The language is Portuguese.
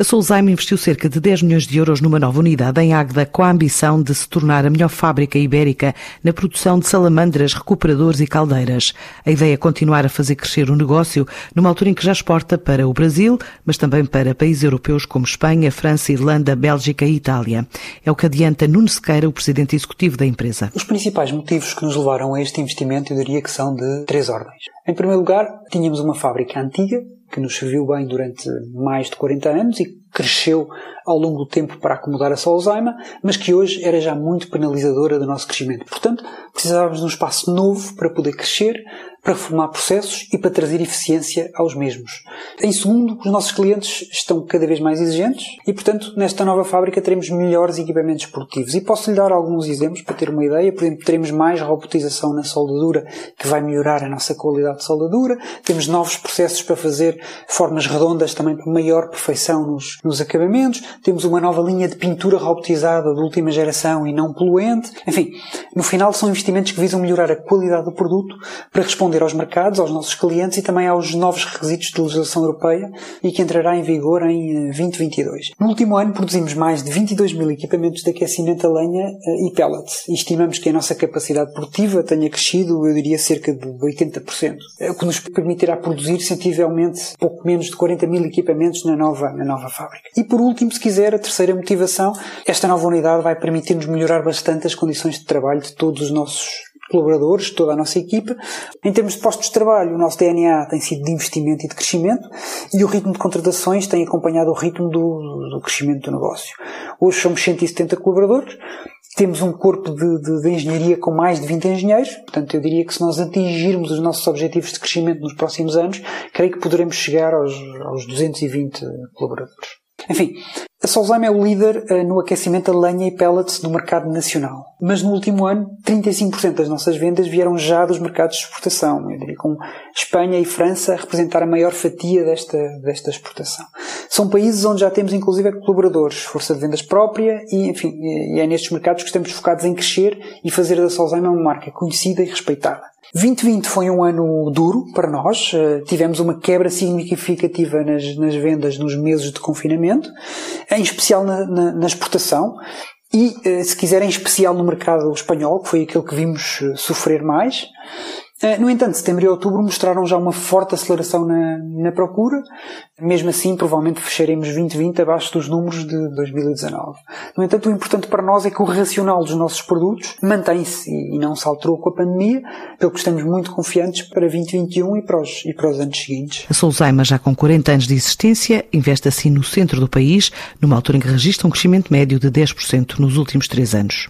A Solzheim investiu cerca de 10 milhões de euros numa nova unidade em Águeda com a ambição de se tornar a melhor fábrica ibérica na produção de salamandras, recuperadores e caldeiras. A ideia é continuar a fazer crescer o negócio numa altura em que já exporta para o Brasil, mas também para países europeus como Espanha, França, Irlanda, Bélgica e Itália. É o que adianta Nuno Sequeira, o presidente executivo da empresa. Os principais motivos que nos levaram a este investimento eu diria que são de três ordens. Em primeiro lugar, tínhamos uma fábrica antiga, que nos serviu bem durante mais de 40 anos e cresceu ao longo do tempo para acomodar a Solzaima, mas que hoje era já muito penalizadora do nosso crescimento. Portanto, precisávamos de um espaço novo para poder crescer, para reformar processos e para trazer eficiência aos mesmos. Em segundo, os nossos clientes estão cada vez mais exigentes e, portanto, nesta nova fábrica teremos melhores equipamentos produtivos. E posso lhe dar alguns exemplos para ter uma ideia. Por exemplo, teremos mais robotização na soldadura, que vai melhorar a nossa qualidade de soldadura. Temos novos processos para fazer formas redondas também para maior perfeição nos, nos acabamentos. Temos uma nova linha de pintura robotizada de última geração e não poluente. Enfim, no final são investimentos que visam melhorar a qualidade do produto para responder aos mercados, aos nossos clientes e também aos novos requisitos de legislação europeia e que entrará em vigor em 2022. Eh, no último ano produzimimos mais de 22 mil equipamentos de aquecimento a lenha eh, e pellets e estimamos que a nossa capacidade produtiva tenha crescido, eu diria, cerca de 80%, o que nos permitirá produzir sensivelmente pouco menos de 40 mil equipamentos na nova, na nova fábrica. E por último, se quiser, a terceira motivação, esta nova unidade vai permitir-nos melhorar bastante as condições de trabalho de todos os nossos colaboradores, toda a nossa equipa. Em termos de postos de trabalho, o nosso DNA tem sido de investimento e de crescimento e o ritmo de contratações tem acompanhado o ritmo do, do crescimento do negócio. Hoje somos 170 colaboradores, temos um corpo de, de, de, engenharia com mais de 20 engenheiros, portanto eu diria que se nós atingirmos os nossos objetivos de crescimento nos próximos anos, creio que poderemos chegar aos, aos 220 colaboradores. Enfim, a Solzheim é o líder uh, no aquecimento a lenha e pellets do mercado nacional. Mas no último ano, 35% das nossas vendas vieram já dos mercados de exportação. Eu diria com Espanha e França a representar a maior fatia desta, desta exportação. São países onde já temos inclusive colaboradores, força de vendas própria e, enfim, e é nestes mercados que estamos focados em crescer e fazer da Solzheim uma marca conhecida e respeitada. 2020 foi um ano duro para nós. Uh, tivemos uma quebra significativa nas, nas, vendas nos meses de confinamento, em especial na, na, na exportação. E, uh, se quiser, em especial no mercado espanhol, que foi aquele que vimos uh, sofrer mais. Eh, no entanto, setembro e outubro mostraram já uma forte aceleração na, na procura. Mesmo assim, provavelmente fecharemos 2020 abaixo dos números de 2019. No entanto, o importante para nós é que o racional dos nossos produtos mantém-se e não se alterou com a pandemia, pelo que estamos muito confiantes para 2021 e para os, e para os anos seguintes. A Solzaima, já com 40 anos de existência, investe assim no centro do país, numa altura em que registra um crescimento médio de 10% nos últimos três anos.